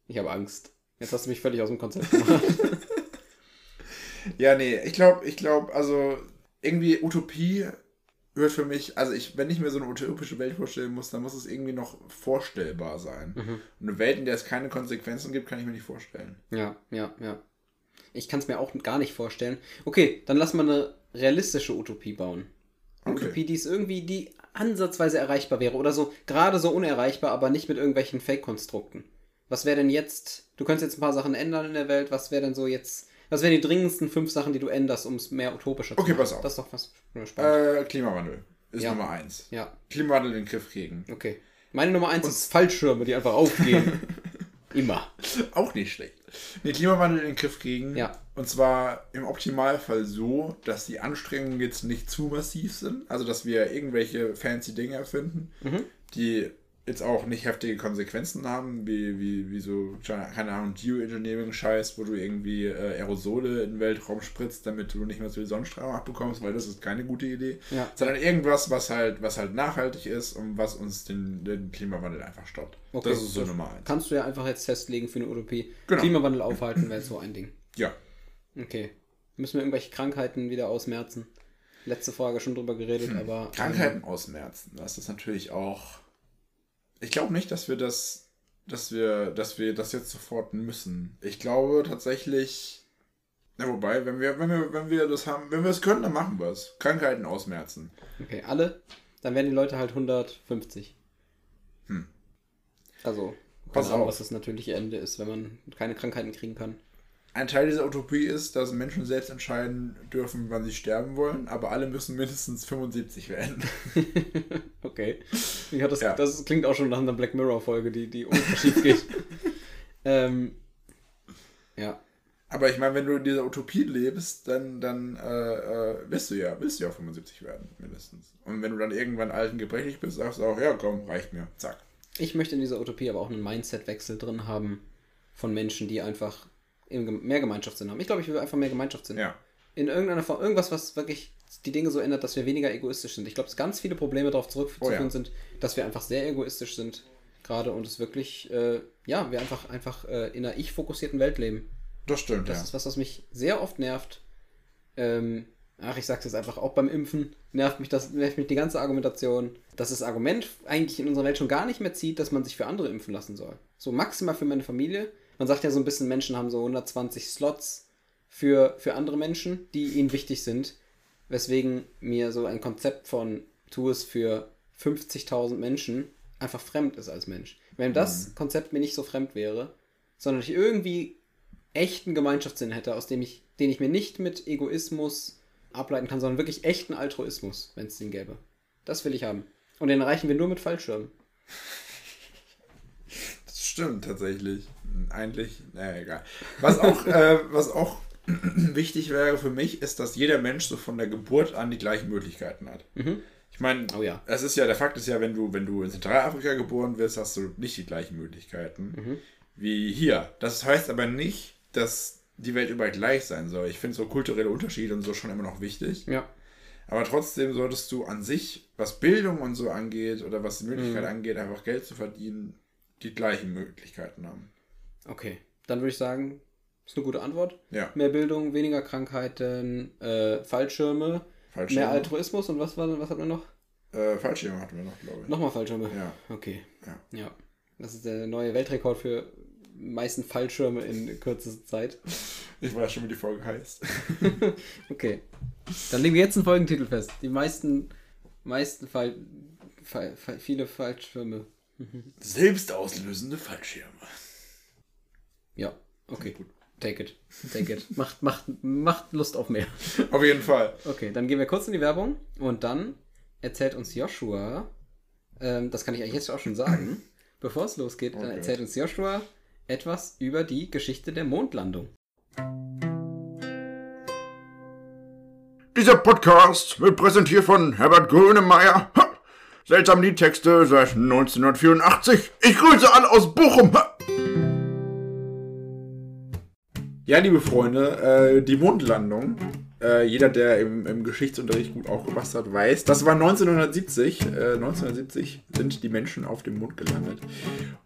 ich habe Angst. Jetzt hast du mich völlig aus dem Konzept gemacht. Ja, nee, ich glaube, ich glaube, also irgendwie Utopie wird für mich, also ich, wenn ich mir so eine utopische Welt vorstellen muss, dann muss es irgendwie noch vorstellbar sein. Mhm. Und eine Welt, in der es keine Konsequenzen gibt, kann ich mir nicht vorstellen. ja, ja, ja. Ich kann es mir auch gar nicht vorstellen. Okay, dann lass mal eine realistische Utopie bauen. Eine Okay. Utopie, die ist irgendwie, die ansatzweise erreichbar wäre. Oder so, gerade so unerreichbar, aber nicht mit irgendwelchen Fake-Konstrukten. Was wäre denn jetzt, du könntest jetzt ein paar Sachen ändern in der Welt, was wäre denn so jetzt, was wären die dringendsten fünf Sachen, die du änderst, um es mehr utopischer zu Okay, machen? pass auf. Das ist doch was spannend. Äh, Klimawandel ist Ja. Nummer eins. ja, Klimawandel in den Griff kriegen. okay. Meine Nummer eins ist Fallschirme, die einfach aufgehen. Immer. Auch nicht schlecht. Nee, Klimawandel in den Griff kriegen. Ja. Und zwar im Optimalfall so, dass die Anstrengungen jetzt nicht zu massiv sind. Also, dass wir irgendwelche fancy Dinge erfinden, Mhm. die jetzt auch nicht heftige Konsequenzen haben, wie, wie, wie so, keine Ahnung, Geoengineering-Scheiß, wo du irgendwie äh, Aerosole in den Weltraum spritzt, damit du nicht mehr so viel Sonnenstrahlung abbekommst, weil das ist keine gute Idee. Ja. Sondern irgendwas, was halt, was halt nachhaltig ist und was uns den, den Klimawandel einfach stoppt. Okay, das ist so Nummer eins. Kannst du ja einfach jetzt festlegen für eine Utopie. Genau. Klimawandel aufhalten wäre so ein Ding. Ja. Okay. Müssen wir irgendwelche Krankheiten wieder ausmerzen? Letzte Frage schon drüber geredet, aber. Hm. Krankheiten ausmerzen. Das ist natürlich auch. Ich glaube nicht, dass wir das, dass wir, dass wir das jetzt sofort müssen. Ich glaube tatsächlich. Na wobei, wenn wir, wenn wir, wenn wir das haben, wenn wir es können, dann machen wir es. Krankheiten ausmerzen. Okay, alle? Dann werden die Leute halt 150. Hm. Also, Pass Ahnung, auf. was das natürliche Ende ist, wenn man keine Krankheiten kriegen kann. Ein Teil dieser Utopie ist, dass Menschen selbst entscheiden dürfen, wann sie sterben wollen, aber alle müssen mindestens 75 werden. Okay. Ja, das, Ja. das klingt auch schon nach einer Black Mirror-Folge, die, die schief geht. ähm, ja. Aber ich meine, wenn du in dieser Utopie lebst, dann, dann äh, äh, willst du ja, willst du ja 75 werden, mindestens. Und wenn du dann irgendwann alt und gebrechlich bist, sagst du auch, ja komm, reicht mir. Zack. Ich möchte in dieser Utopie aber auch einen Mindset-Wechsel drin haben von Menschen, die einfach mehr Gemeinschaftssinn haben. Ich glaube, ich will einfach mehr Gemeinschaftssinn. Ja. In irgendeiner Form, irgendwas, was wirklich die Dinge so ändert, dass wir weniger egoistisch sind. Ich glaube, dass ganz viele Probleme darauf zurückzuführen Oh ja. sind, dass wir einfach sehr egoistisch sind gerade und es wirklich, äh, ja, wir einfach, einfach äh, in einer ich-fokussierten Welt leben. Das stimmt, Das ja. ist was, was mich sehr oft nervt. Ähm, ach, ich sag's jetzt einfach, auch beim Impfen nervt mich das, nervt mich die ganze Argumentation, dass das Argument eigentlich in unserer Welt schon gar nicht mehr zieht, dass man sich für andere impfen lassen soll. So maximal für meine Familie. Man sagt ja so ein bisschen, Menschen haben so 120 Slots für, für andere Menschen, die ihnen wichtig sind. Weswegen mir so ein Konzept von tu es für 50.000 Menschen einfach fremd ist als Mensch. Wenn das Konzept mir nicht so fremd wäre, sondern ich irgendwie echten Gemeinschaftssinn hätte, aus dem ich, den ich mir nicht mit Egoismus ableiten kann, sondern wirklich echten Altruismus, wenn es den gäbe. Das will ich haben. Und den erreichen wir nur mit Fallschirmen. Stimmt tatsächlich. Eigentlich, naja, egal. Was auch, äh, was auch wichtig wäre für mich, ist, dass jeder Mensch so von der Geburt an die gleichen Möglichkeiten hat. Ich meine, Oh ja. es ist ja, der Fakt ist ja, wenn du, wenn du in Zentralafrika geboren wirst, hast du nicht die gleichen Möglichkeiten wie hier. Das heißt aber nicht, dass die Welt überall gleich sein soll. Ich finde so kulturelle Unterschiede und so schon immer noch wichtig. Ja. Aber trotzdem solltest du an sich, was Bildung und so angeht oder was die Möglichkeit angeht, einfach Geld zu verdienen, die gleichen Möglichkeiten haben. Okay. Dann würde ich sagen, ist eine gute Antwort. Ja. Mehr Bildung, weniger Krankheiten, äh, Fallschirme, Fallschirme. mehr Altruismus und was war was hat man noch? Äh, Fallschirme hatten wir noch, glaube ich. Nochmal Fallschirme. Ja. Okay. Ja. Ja. Das ist der neue Weltrekord für meisten Fallschirme in kürzester Zeit. Ich weiß schon, wie die Folge heißt. Okay. Dann legen wir jetzt einen Folgentitel fest. Die meisten, meisten Fall, Fall, Fall viele Fallschirme. Selbstauslösende Fallschirme. Ja. Okay. Take it. Take it. macht, macht, macht Lust auf mehr. Auf jeden Fall. Okay, dann gehen wir kurz in die Werbung und dann erzählt uns Joshua, ähm, das kann ich eigentlich jetzt auch schon sagen, bevor es losgeht, dann Okay. erzählt uns Joshua etwas über die Geschichte der Mondlandung. Dieser Podcast wird präsentiert von Herbert Grönemeyer. Ha! Seltsam Liedtexte seit 1984. Ich grüße alle aus Bochum. Ja, liebe Freunde, äh, die Mondlandung. Äh, jeder, der im, im Geschichtsunterricht gut aufgepasst hat, weiß, das war 1970. Äh, 1970 sind die Menschen auf dem Mond gelandet.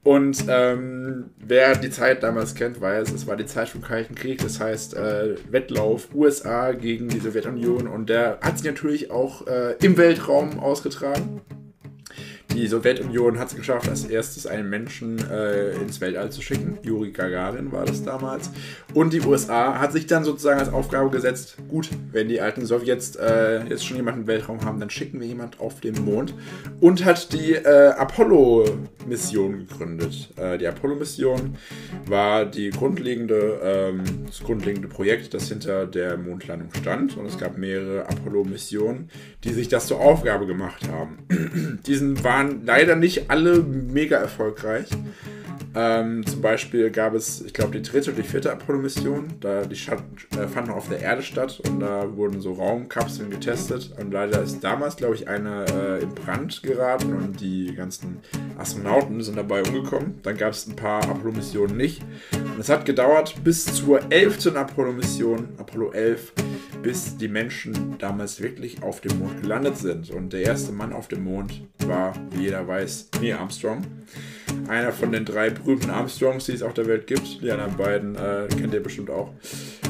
Und ähm, wer die Zeit damals kennt, weiß, es war die Zeit vom Kalten Krieg. Das heißt, äh, Wettlauf USA gegen die Sowjetunion. Und der hat sich natürlich auch äh, im Weltraum ausgetragen. Die Sowjetunion hat es geschafft, als erstes einen Menschen äh, ins Weltall zu schicken. Juri Gagarin war das damals. Und die USA hat sich dann sozusagen als Aufgabe gesetzt, gut, wenn die alten Sowjets äh, jetzt schon jemanden im Weltraum haben, dann schicken wir jemand auf den Mond. Und hat die äh, Apollo-Mission gegründet. Äh, die Apollo-Mission war die grundlegende, ähm, das grundlegende Projekt, das hinter der Mondlandung stand. Und es gab mehrere Apollo-Missionen, die sich das zur Aufgabe gemacht haben. Diesen waren leider nicht alle mega erfolgreich. Ähm, zum Beispiel gab es, ich glaube, die dritte und die vierte Apollo-Mission. Da die statt, äh, fanden auf der Erde statt und da wurden so Raumkapseln getestet. Und leider ist damals, glaube ich, eine äh, in Brand geraten und die ganzen Astronauten sind dabei umgekommen. Dann gab es ein paar Apollo-Missionen nicht. Und es hat gedauert bis zur 11. Apollo-Mission, Apollo 11, bis die Menschen damals wirklich auf dem Mond gelandet sind. Und der erste Mann auf dem Mond war, wie jeder weiß, Neil Armstrong. Einer von den drei berühmten Armstrongs, die es auf der Welt gibt. Die anderen beiden äh, kennt ihr bestimmt auch.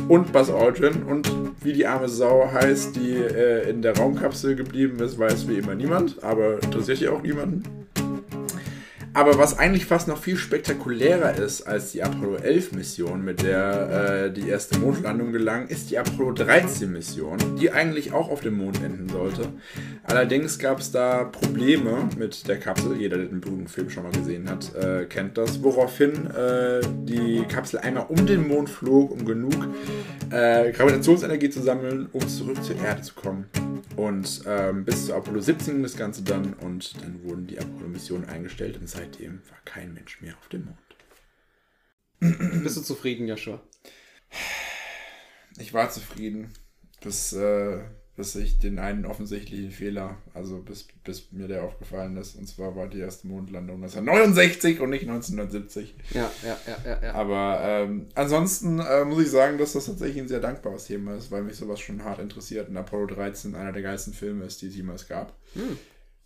Und Buzz Aldrin. Und wie die arme Sau heißt, die äh, in der Raumkapsel geblieben ist, weiß wie immer niemand. Aber interessiert hier auch niemanden. Aber was eigentlich fast noch viel spektakulärer ist als die Apollo 11 Mission, mit der äh, die erste Mondlandung gelang, ist die Apollo 13 Mission, die eigentlich auch auf dem Mond enden sollte. Allerdings gab es da Probleme mit der Kapsel. Jeder, der den berühmten Film schon mal gesehen hat, äh, kennt das. Woraufhin äh, die Kapsel einmal um den Mond flog, um genug äh, Gravitationsenergie zu sammeln, um zurück zur Erde zu kommen. Und ähm, bis zu Apollo 17 ging das Ganze dann und dann wurden die Apollo-Missionen eingestellt und seitdem war kein Mensch mehr auf dem Mond. Bist du zufrieden, Joshua? Ich war zufrieden, bis, äh, bis ich den einen offensichtlichen Fehler, also bis, bis mir der aufgefallen ist, und zwar war die erste Mondlandung 1969 und nicht 1970. Ja, ja, ja, ja, ja. Aber ähm, ansonsten äh, muss ich sagen, dass das tatsächlich ein sehr dankbares Thema ist, weil mich sowas schon hart interessiert und Apollo 13 einer der geilsten Filme ist, die es jemals gab.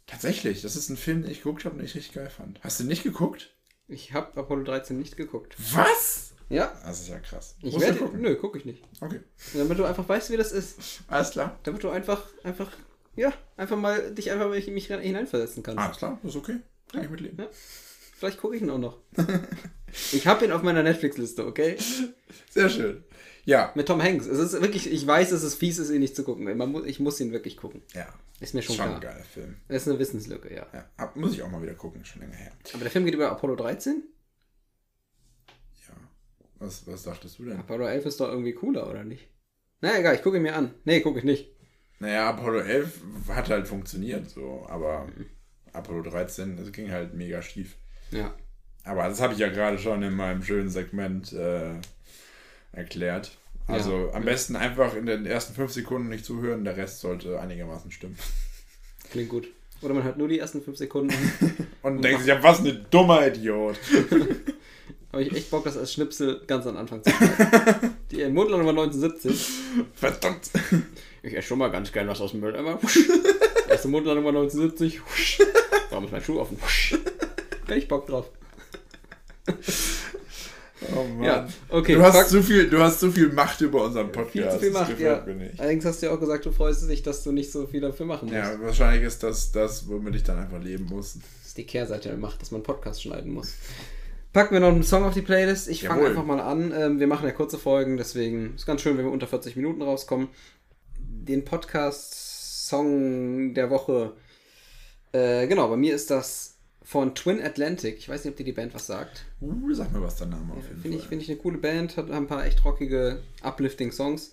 Tatsächlich, das ist ein Film, den ich geguckt habe und ich richtig geil fand. Hast du nicht geguckt? Ich habe Apollo 13 nicht geguckt. Was? Ja, Das ist ja krass. ich werde. gucken. Nö, gucke ich nicht. Okay. Damit du einfach weißt, wie das ist. Alles klar. Damit du einfach, einfach, ja, einfach mal dich einfach mal mich hineinversetzen kannst. Alles klar, das ist okay. Kann ich mitleben. Ja. Vielleicht gucke ich ihn auch noch. ich habe ihn auf meiner Netflix-Liste, okay? Sehr schön. Ja. Mit Tom Hanks. Es ist wirklich, ich weiß, dass es fies ist, ihn nicht zu gucken. Man muss, ich muss ihn wirklich gucken. Ja. Ist mir schon, Schon klar. ein geiler Film. Das ist eine Wissenslücke, ja. Ja. Ab- Muss ich auch mal wieder gucken, schon länger her. Aber der Film geht über Apollo 13? Ja. Was, was dachtest du denn? Apollo 11 ist doch irgendwie cooler, oder nicht? Na egal, ich gucke ihn mir an. Nee, gucke ich nicht. Naja, Apollo 11 hat halt funktioniert, so, aber Apollo 13, das ging halt mega schief. Ja. Aber das habe ich ja gerade schon in meinem schönen Segment äh, erklärt. Also Ja. am besten einfach in den ersten fünf Sekunden nicht zuhören, der Rest sollte einigermaßen stimmen. Klingt gut. Oder man hört nur die ersten 5 Sekunden. Und denkt sich, ja, was ein dummer Idiot. Habe ich echt Bock, das als Schnipsel ganz am Anfang zu schneiden. Die Mundler Nummer 1970. Verdammt. Ich esse schon mal ganz gern was aus dem Mülleimer. Erste Mundler Nummer 1970. Warum ist mein Schuh offen? Hätte ich Bock drauf. Oh Mann. Ja, okay. Du hast, so viel, du hast so viel Macht über unseren Podcast. viel zu viel Macht, ja. Allerdings hast du ja auch gesagt, du freust dich, dass du nicht so viel dafür machen musst. Ja, wahrscheinlich ist das das, womit ich dann einfach leben muss. Das ist die Kehrseite der Macht, dass man Podcast schneiden muss. Packen wir noch einen Song auf die Playlist. Ich fange einfach mal an. Ähm, wir machen ja kurze Folgen, deswegen ist ganz schön, wenn wir unter 40 Minuten rauskommen. Den Podcast-Song der Woche. Äh, genau, bei mir ist das von Twin Atlantic. Ich weiß nicht, ob dir die Band was sagt. Uh, sag mir was der Name auf jeden Finde ich, find ich eine coole Band, hat, ein paar echt rockige, uplifting Songs.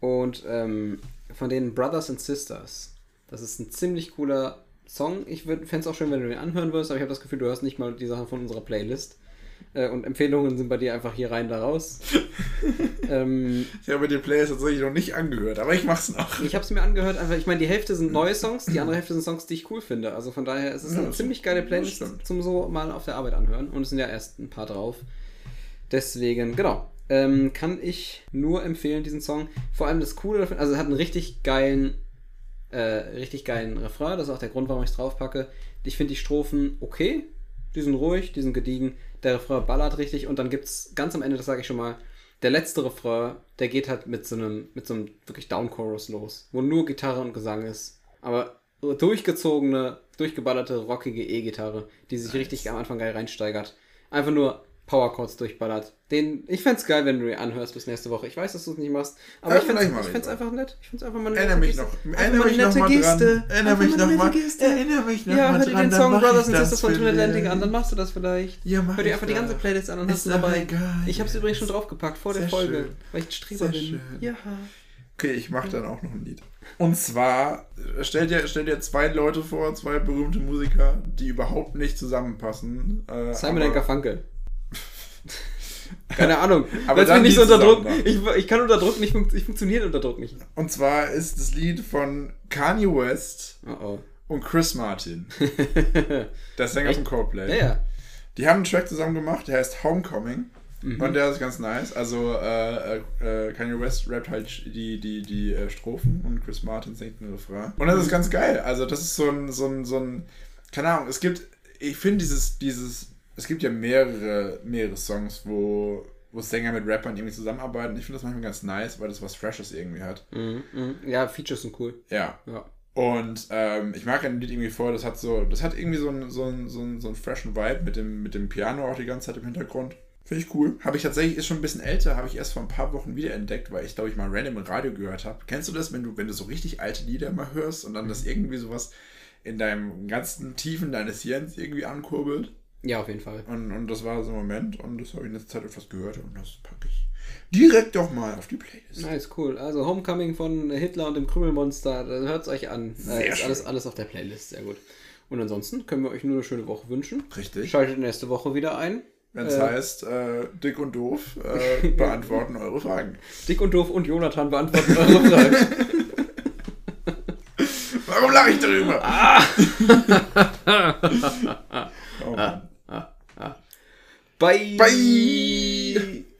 Und ähm, von denen Brothers and Sisters. Das ist ein ziemlich cooler Song. Ich fände es auch schön, wenn du den anhören würdest, aber ich habe das Gefühl, du hörst nicht mal die Sachen von unserer Playlist. Äh, und Empfehlungen sind bei dir einfach hier rein, da raus. ähm, Ich habe die Playlist tatsächlich noch nicht angehört, aber ich mach's noch. ich habe es mir angehört, einfach, ich meine, die Hälfte sind neue Songs, die andere Hälfte sind Songs, die ich cool finde. Also von daher ist es Ja, eine ziemlich geile Playlist zum so mal auf der Arbeit anhören. Und es sind ja erst ein paar drauf. Deswegen, genau. Ähm, kann ich nur empfehlen, diesen Song. Vor allem das Coole, davon- also es hat einen richtig geilen, äh, richtig geilen Refrain. Das ist auch der Grund, warum ich es draufpacke. Ich finde die Strophen okay. Die sind ruhig, die sind gediegen. Der Refrain ballert richtig. Und dann gibt es ganz am Ende, das sage ich schon mal, der letzte Refrain, der geht halt mit so einem, mit so einem wirklich Down-Chorus los, wo nur Gitarre und Gesang ist. Aber durchgezogene, durchgeballerte, rockige E-Gitarre, die sich richtig am Anfang geil reinsteigert. Einfach nur Powerchords durchballert. Den, ich fänd's geil, wenn du ihn anhörst bis nächste Woche. Ich weiß, dass du es nicht machst, aber Ja, ich fänd's das. einfach nett. Ich fänd's einfach mal eine Erinnere mich noch, erinnere mich noch mal Geste. dran. Erinnere mich noch mal. Erinnere mich noch Ja, mal hör dir den Song Brothers and das Sisters von Twin Atlantic vielleicht. an, dann machst du das vielleicht. Ja, mach Hör dir einfach die ganze. Playlist an und hast du dabei. egal. Ich hab's übrigens schon draufgepackt vor der Folge, weil ich ein Streber bin. schön. Ja. Okay, ich mache dann auch noch ein Lied. Und zwar, äh, stell dir, stell dir zwei Leute vor, zwei berühmte Musiker, die überhaupt nicht zusammenpassen. Äh, Simon Garfunkel. Keine Ahnung. Aber mich nicht unter Druck. Ich, ich kann unter Druck nicht, funkt- ich funktioniere unter Druck nicht. Und zwar ist das Lied von Kanye West Oh und Chris Martin, der Sänger Echt? von Coldplay. Ja, ja. Die haben einen Track zusammen gemacht, der heißt Homecoming. Mhm. Und der ist ganz nice. Also äh, äh, Kanye West rappt halt die, die, die äh, Strophen und Chris Martin singt den Refrain. Und das ist ganz geil. Also das ist so ein, so ein, so ein keine Ahnung, es gibt, ich finde dieses, dieses, es gibt ja mehrere, mehrere Songs, wo, wo Sänger mit Rappern irgendwie zusammenarbeiten. Ich finde das manchmal ganz nice, weil das was Freshes irgendwie hat. Mhm, mhm. Ja, Features sind cool. Ja. Ja. Und ähm, ich mag ein Lied irgendwie vor, das hat so, das hat irgendwie so einen so einen- so einen- so einen freshen Vibe mit dem, mit dem Piano auch die ganze Zeit im Hintergrund. Finde ich cool. Habe ich tatsächlich, ist schon ein bisschen älter, habe ich erst vor ein paar Wochen wiederentdeckt, weil ich glaube ich mal random im Radio gehört habe. Kennst du das, wenn du, wenn du so richtig alte Lieder mal hörst und dann das irgendwie sowas in deinem ganzen Tiefen deines Hirns irgendwie ankurbelt? Ja, auf jeden Fall. Und, und das war so ein Moment und das habe ich in letzter Zeit etwas gehört und das packe ich direkt doch mal auf die Playlist. Nice, cool. Also Homecoming von Hitler und dem Krümelmonster, hört es euch an. Sehr ist schön. alles, alles auf der Playlist, sehr gut. Und ansonsten können wir euch nur eine schöne Woche wünschen. Richtig. Schaltet nächste Woche wieder ein. Wenn es Äh, heißt, äh, dick und doof äh, beantworten eure Fragen. Dick und Doof und Jonathan beantworten eure Fragen. Warum lache ich darüber? oh Mann. バイバイ。